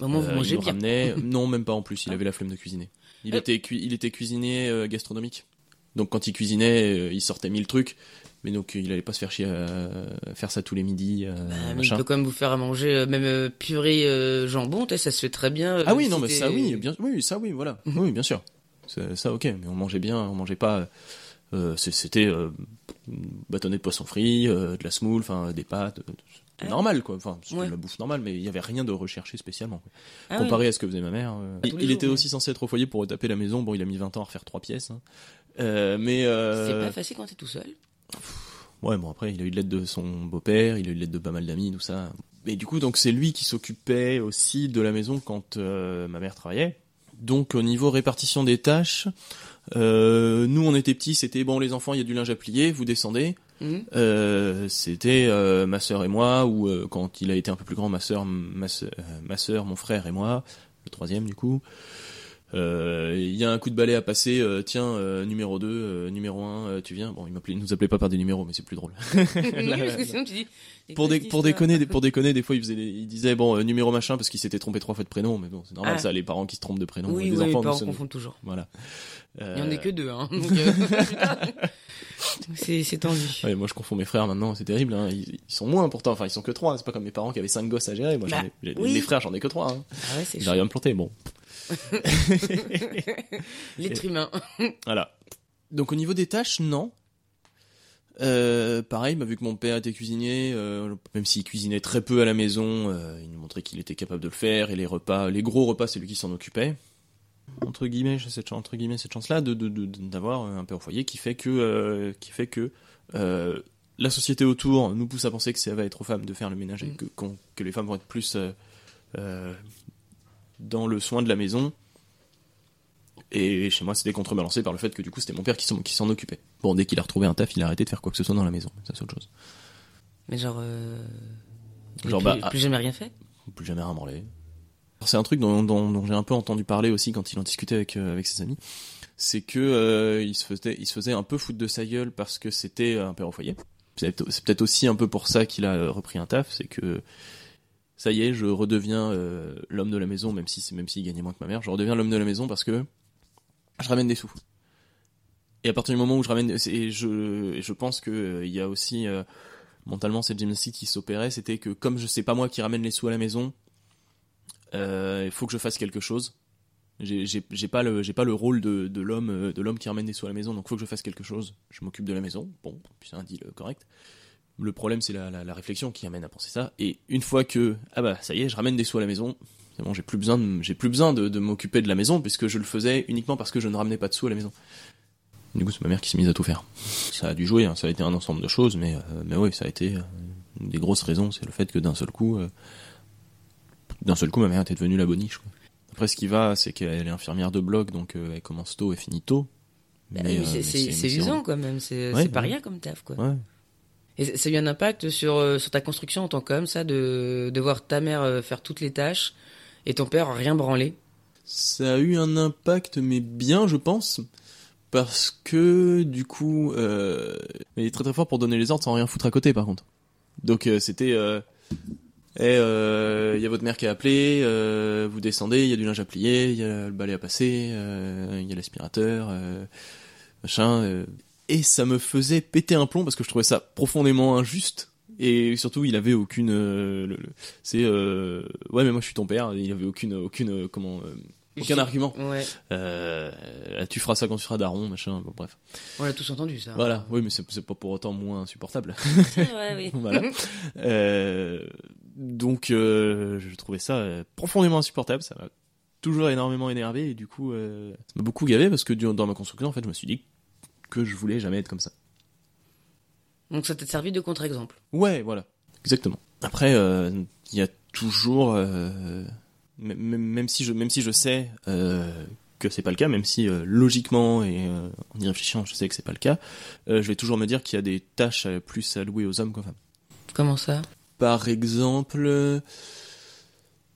Moins, vous euh, mangez bien. ramenait. non, même pas en plus. Il Ah. avait la flemme de cuisiner. Il Euh. était, cui- il était cuisinier euh, gastronomique. Donc, quand il cuisinait, euh, il sortait mille trucs. Mais donc, il allait pas se faire chier à faire ça tous les midis. Bah, mais il peut quand même vous faire à manger, même purée euh, jambon, ça se fait très bien. Ah oui, si non, mais ça, oui, bien, oui, ça, oui, voilà. oui, bien sûr. Ça, ça, ok, mais on mangeait bien, on mangeait pas. euh, C'était euh, bâtonnet de poisson frit, euh, de la semoule, enfin des pâtes, normal quoi. Enfin, c'était Ouais. la bouffe normale, mais il y avait rien de recherché spécialement. Ah oui. Comparé à ce que faisait ma mère. euh, Tous il il jours, était ouais. aussi censé être au foyer pour retaper la maison. Bon, il a mis 20 ans à refaire trois pièces. hein. Euh, mais euh, C'est pas facile quand t'es tout seul. Ouais, bon après, il a eu de l'aide de son beau-père, il a eu de l'aide de pas mal d'amis, tout ça. Et du coup, donc c'est lui qui s'occupait aussi de la maison quand euh, ma mère travaillait. Donc au niveau répartition des tâches, euh, nous on était petits, c'était bon les enfants, il y a du linge à plier, vous descendez. Mhm. Euh, c'était euh, ma sœur et moi, ou euh, quand il a été un peu plus grand, ma sœur, ma euh, ma sœur, mon frère et moi, le troisième du coup. Euh, Il y a un coup de balai à passer, euh, tiens, euh, numéro 2, euh, numéro 1, tu viens. Bon, il nous appelait pas par des numéros, mais c'est plus drôle. parce que sinon tu dis. pour, dé- déconner, pour déconner, des fois il, faisait il disait bon euh, numéro machin parce qu'il s'était trompé trois fois de prénom, mais bon c'est normal Ah. ça, les parents qui se trompent de prénom, Oui, des oui, les enfants nous parents sommes- confondent toujours. Voilà. Il y en a que deux, hein. C'est tendu. ouais, moi je confonds mes frères maintenant, c'est terrible. Hein. Ils, ils sont moins pourtant, enfin ils sont que trois. C'est pas comme mes parents qui avaient cinq gosses à gérer. Moi, Bah, ai- oui. mes frères j'en ai que trois. Hein. Ah ouais, J'arrive à me planter. Bon, L'être humain. voilà. Donc au niveau des tâches, non. Euh, pareil, bah, vu que mon père était cuisinier, euh, même s'il cuisinait très peu à la maison, euh, il nous montrait qu'il était capable de le faire. Et les repas, les gros repas, c'est lui qui s'en occupait. Entre guillemets, j'ai cette, chan- entre guillemets, cette chance-là de, de, de- d'avoir un père au foyer qui fait que, euh, qui fait que euh, la société autour nous pousse à penser que ça va être aux femmes de faire le ménage et Mm. que, que les femmes vont être plus euh, euh, dans le soin de la maison. Et chez moi, c'était contrebalancé par le fait que du coup, c'était mon père qui s'en, qui s'en occupait. Bon, dès qu'il a retrouvé un taf, il a arrêté de faire quoi que ce soit dans la maison. Ça, c'est autre chose. Mais genre. Euh... Genre, plus, bah, plus jamais rien fait Plus jamais rien branlé. C'est un truc dont, dont- dont j'ai un peu entendu parler aussi quand il en discutait avec, euh, avec ses amis. C'est que euh, il, se faisait, il se faisait un peu foutre de sa gueule parce que c'était un père au foyer. C'est peut-être c'est peut-être aussi un peu pour ça qu'il a euh, repris un taf. C'est que ça y est, je redeviens euh, l'homme de la maison, même si c'est même s'il gagnait moins que ma mère. Je redeviens l'homme de la maison parce que je ramène des sous. Et à partir du moment où je ramène, et je, je pense que euh, il y a aussi euh, mentalement cette gymnastique qui s'opérait, c'était que comme je sais pas moi qui ramène les sous à la maison, il faut que je fasse quelque chose. J'ai pas le j'ai pas le rôle de, de l'homme de l'homme qui ramène des sous à la maison, donc faut que je fasse quelque chose. Je m'occupe de la maison, bon, c'est un deal correct. Le problème c'est la, la, la réflexion qui amène à penser ça. Et une fois que ah bah ça y est, je ramène des sous à la maison, c'est bon, j'ai plus besoin de, j'ai plus besoin de, de m'occuper de la maison puisque je le faisais uniquement parce que je ne ramenais pas de sous à la maison. Du coup, c'est ma mère qui s'est mise à tout faire. Ça a dû jouer, hein, ça a été un ensemble de choses, mais euh, mais oui, ça a été euh, une des grosses raisons, c'est le fait que d'un seul coup, euh, d'un seul coup, ma mère était devenue la boniche. Quoi. Après, ce qui va, c'est qu'elle est infirmière de bloc, donc euh, elle commence tôt et finit tôt. Mais, c'est- mais usant quand même, c'est Ouais, pas ouais. rien comme taf quoi. Ouais. Et ça- a eu un impact sur, euh, sur ta construction en tant qu'homme, ça, de, de voir ta mère euh, faire toutes les tâches et ton père rien branler? Ça a eu un impact, mais bien, je pense, parce que du coup, euh, il est très très fort pour donner les ordres sans rien foutre à côté, par contre. Donc euh, c'était, euh, il y a votre mère qui a appelé, vous descendez, il y a du linge à plier, il y a le balai à passer, il y a l'aspirateur, machin. Et ça me faisait péter un plomb parce que je trouvais ça profondément injuste. Et surtout, il avait aucune, euh, c'est, euh, ouais, mais moi je suis ton père. Il avait aucune, aucune, euh, comment, euh, aucun argument. Ouais, tu feras ça quand tu seras daron, machin. Bon, bref. on l'a tous entendu ça. Voilà. Oui, mais c'est pas pour autant moins insupportable. ouais, oui. voilà. Donc, je trouvais ça profondément insupportable. Ça m'a toujours énormément énervé et du coup, ça m'a beaucoup gavé parce que dans ma construction, en fait, je me suis dit que je voulais jamais être comme ça. Donc ça t'a servi de contre-exemple. Ouais, voilà. Exactement. Après, euh, il y a toujours, euh, même, si je, même si je sais euh, que c'est pas le cas, même si logiquement et en y réfléchissant, je sais que c'est pas le cas, je vais toujours me dire qu'il y a des tâches plus allouées aux hommes qu'aux femmes. Comment ça? Par exemple,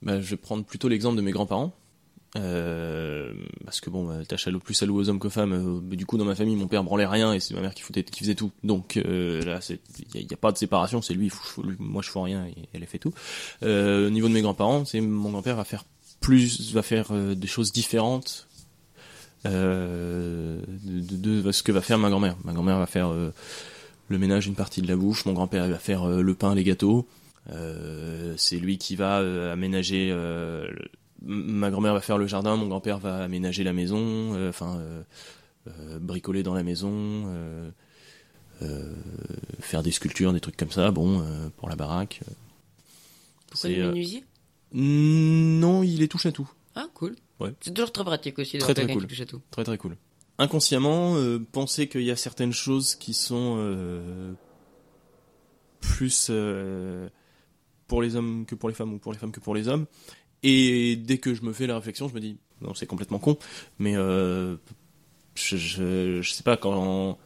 bah, je vais prendre plutôt l'exemple de mes grands-parents. Euh, parce que bon, bah, tâche allo- plus allouée aux hommes qu'aux femmes. euh, du coup, dans ma famille, mon père branlait rien et c'est ma mère qui, qui faisait tout. Donc euh, là, il n'y a, pas de séparation. C'est lui, lui, moi je fais rien et elle fait tout. Euh, au niveau de mes grands-parents, c'est mon grand-père va faire plus, va faire des choses différentes de, de- ce que va faire ma grand-mère. Ma grand-mère va faire le ménage une partie de la bouche, mon grand-père va faire le pain, les gâteaux. C'est lui qui va aménager. Ma grand-mère va faire le jardin, mon grand-père va aménager la maison, euh, enfin euh, euh, bricoler dans la maison, faire des sculptures, des trucs comme ça. Bon, pour la baraque. Pourquoi C'est, le menuisier? Non, il est touche à tout. Ah, cool. Ouais. C'est toujours très pratique aussi d'avoir quelqu'un cool. qui touche à tout. Très très cool. Inconsciemment, euh, penser qu'il y a certaines choses qui sont euh, plus euh, pour les hommes que pour les femmes ou pour les femmes que pour les hommes. Et dès que je me fais la réflexion, je me dis non, c'est complètement con, mais euh, je, je, sais pas quand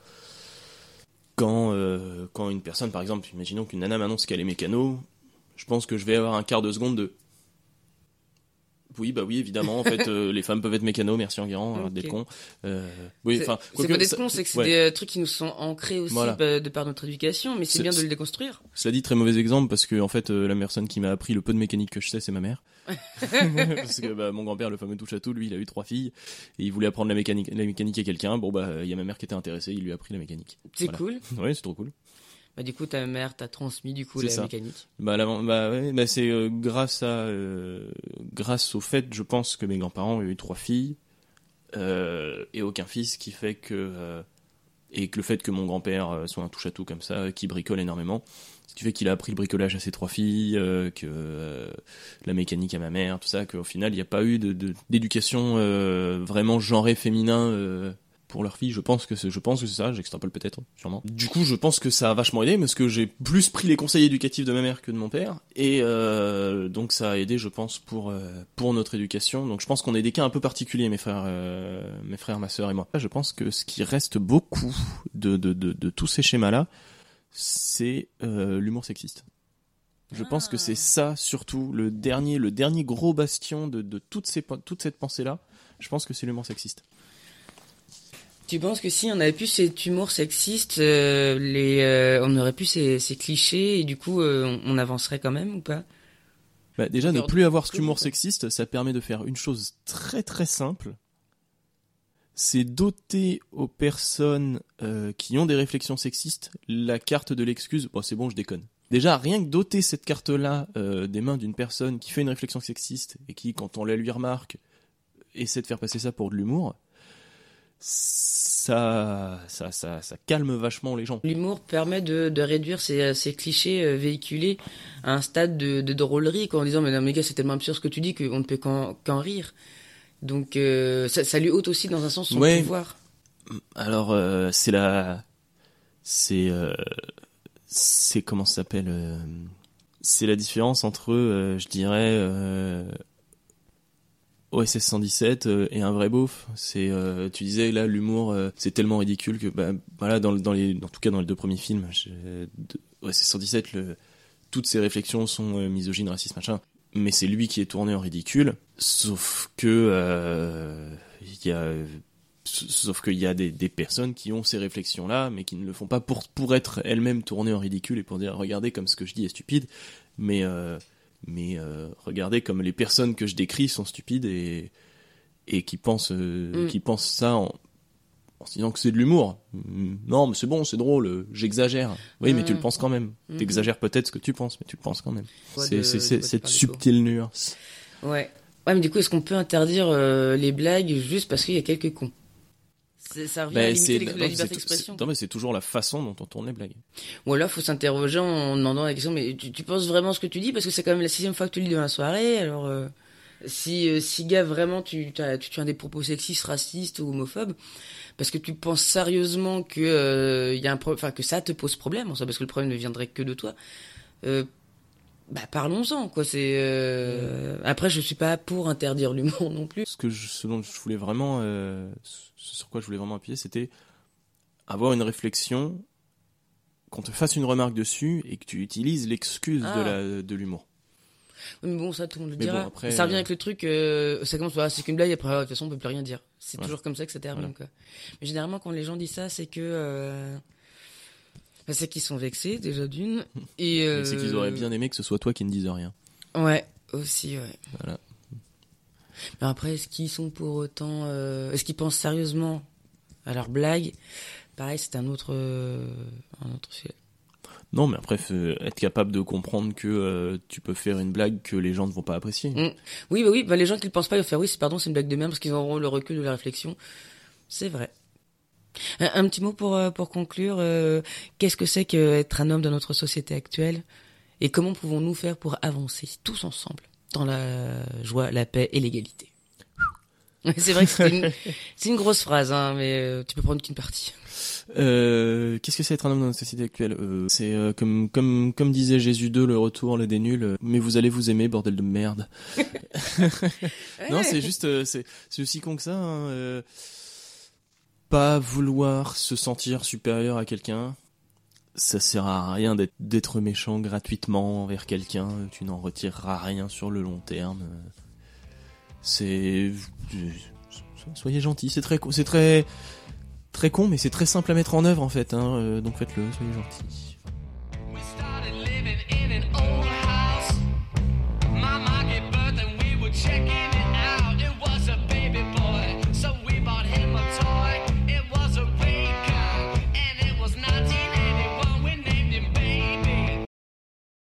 quand euh, quand une personne, par exemple, imaginons qu'une nana m'annonce qu'elle est mécano, je pense que je vais avoir un quart de seconde de oui, bah oui, évidemment. En fait, euh, les femmes peuvent être mécano. Merci Enguerrand, arrête Ok. d'être con. Euh, oui, C'est- enfin, c'est quoique, pas d'être ça- con, c'est que c'est ouais. des euh, trucs qui nous sont ancrés aussi Voilà. bah, de par notre éducation, mais c'est bien de le déconstruire. Cela dit, très mauvais exemple parce que en fait, euh, la personne qui m'a appris le peu de mécanique que je sais, c'est ma mère. parce que bah, mon grand-père, le fameux touche à tout, lui, il a eu trois filles et il voulait apprendre la mécanique, la mécanique à quelqu'un. Bon bah, il y a ma mère qui était intéressée, il lui a appris la mécanique. C'est Voilà. cool. Ouais, c'est trop cool. Bah, du coup, ta mère t'a transmis du coup la ça. mécanique. Bah, la- bah, ouais, bah c'est euh, grâce à, euh, grâce au fait, je pense que mes grands-parents ont eu trois filles euh, et aucun fils, qui fait que et que le fait que mon grand-père soit un touche à tout comme ça, qui bricole énormément, ce qui fait qu'il a appris le bricolage à ses trois filles, que la mécanique à ma mère, tout ça, qu'au final il n'y a pas eu de- de- d'éducation vraiment genrée féminin. Pour leurs filles, je pense que c'est, je pense que c'est ça, j'extrapole peut-être, sûrement. Du coup, je pense que ça a vachement aidé, parce que j'ai plus pris les conseils éducatifs de ma mère que de mon père, et euh, donc ça a aidé, je pense, pour euh, pour notre éducation. Donc je pense qu'on est des cas un peu particuliers, mes frères, euh, mes frères, ma sœur et moi. Je pense que ce qui reste beaucoup de de de, tous ces schémas-là, c'est euh, l'humour sexiste. Je pense que c'est ça surtout le dernier le dernier gros bastion de de ces toute cette pensée-là. Je pense que c'est l'humour sexiste. Tu penses que si on avait pu cet humour sexiste, euh, les, euh, on aurait pu ces, ces clichés et du coup euh, on, on avancerait quand même ou pas? Bah, déjà, ne plus avoir cet humour quoi. sexiste, ça permet de faire une chose très très simple. C'est doter aux personnes euh, qui ont des réflexions sexistes la carte de l'excuse. Bon, c'est bon, je déconne. Déjà, rien que doter cette carte-là euh, des mains d'une personne qui fait une réflexion sexiste et qui, quand on la lui remarque, essaie de faire passer ça pour de l'humour, ça, ça, ça, ça calme vachement les gens. L'humour permet de, de réduire ces, ces clichés euh, véhiculés à un stade de, de drôlerie, quoi, en disant mais non mais gars c'est tellement absurde ce que tu dis qu'on ne peut qu'en rire. Donc euh, ça, ça lui ôte aussi dans un sens son Ouais. pouvoir. Alors, euh, c'est la. C'est. euh, C'est. Comment ça s'appelle euh, C'est la différence entre, euh, je dirais. OSS 117 euh, et un vrai beauf. C'est. euh, tu disais, là, l'humour, euh, c'est tellement ridicule que. Bah, voilà, dans, dans les. En tout cas, dans les deux premiers films, OSS 117, le, toutes ses réflexions sont euh, misogynes, racistes, machin. Mais c'est lui qui est tourné en ridicule. Sauf que. Il y a. Sauf qu'il y a des, des personnes qui ont ces réflexions-là, mais qui ne le font pas pour, pour être elles-mêmes tournées en ridicule et pour dire regardez comme ce que je dis est stupide, mais, mais euh, regardez comme les personnes que je décris sont stupides et, et qui, pensent, euh, Mm. qui pensent ça en, en se disant que c'est de l'humour. Mm, Non, mais c'est bon, c'est drôle, euh, j'exagère. Oui, mais tu le Mm. penses quand même. Mhm. T'exagères peut-être ce que tu penses, mais tu le penses quand même. C'est cette subtile nuance. Ouais. Ouais, mais du coup, est-ce qu'on peut interdire euh, les blagues juste parce qu'il y a quelques cons? Ça revient à Bah, limiter la, non, liberté d'expression. non, mais c'est toujours la façon dont on tourne les blagues. Ou alors, faut s'interroger en demandant la question, mais tu, tu penses vraiment ce que tu dis? Parce que c'est quand même la sixième fois que tu le dis dans la soirée, alors... euh, si, euh, si, gars, vraiment, tu, tu tiens des propos sexistes, racistes ou homophobes, parce que tu penses sérieusement que, euh, y a un pro- que ça te pose problème, en soi, parce que le problème ne viendrait que de toi, euh, bah, parlons-en, quoi. C'est, euh, Après, je suis pas pour interdire l'humour non plus. Ce que je, ce dont je voulais vraiment, euh, ce sur quoi je voulais vraiment appuyer, c'était avoir une réflexion, qu'on te fasse une remarque dessus et que tu utilises l'excuse Ah. de la de l'humour. Oui, mais bon, ça, tout le monde le Mais dira. bon, après, ça revient euh, avec le truc, euh, ça commence, voilà, c'est qu'une blague, après, de toute façon, on peut plus rien dire. C'est Ouais. toujours comme ça que ça termine, Voilà. quoi. Mais généralement, quand les gens disent ça, c'est que, bah, c'est qu'ils sont vexés, déjà d'une, et, euh, C'est qu'ils auraient bien aimé que ce soit toi qui ne dise rien. Ouais, aussi, ouais. Voilà. Mais après, est-ce qu'ils sont pour autant, euh, est-ce qu'ils pensent sérieusement à leur blague? Pareil, c'est un autre, euh, un autre sujet. Non, mais après, être capable de comprendre que euh, tu peux faire une blague que les gens ne vont pas apprécier. Mm. Oui, bah oui, bah les gens qui le pensent pas, ils vont faire oui, c'est pardon, c'est une blague de merde parce qu'ils auront le recul de la réflexion. C'est vrai. Un, un petit mot pour euh, pour conclure. euh, Qu'est-ce que c'est qu'être un homme dans notre société actuelle et comment pouvons-nous faire pour avancer tous ensemble dans la joie, la paix et l'égalité? C'est vrai que c'est une, grosse phrase, hein, mais euh, tu peux prendre qu'une partie. Euh, Qu'est-ce que c'est être un homme dans notre société actuelle? Euh, C'est euh, comme comme comme disait Jésus 2, le retour, le des nuls. euh, mais vous allez vous aimer, bordel de merde. Non, c'est juste, euh, c'est c'est aussi con que ça. hein, euh, pas vouloir se sentir supérieur à quelqu'un, ça sert à rien d'être méchant gratuitement envers quelqu'un. Tu n'en retireras rien sur le long terme. C'est soyez gentil. C'est très c'est très très con, mais c'est très simple à mettre en œuvre en fait. Hein, euh, donc faites-le, soyez gentil.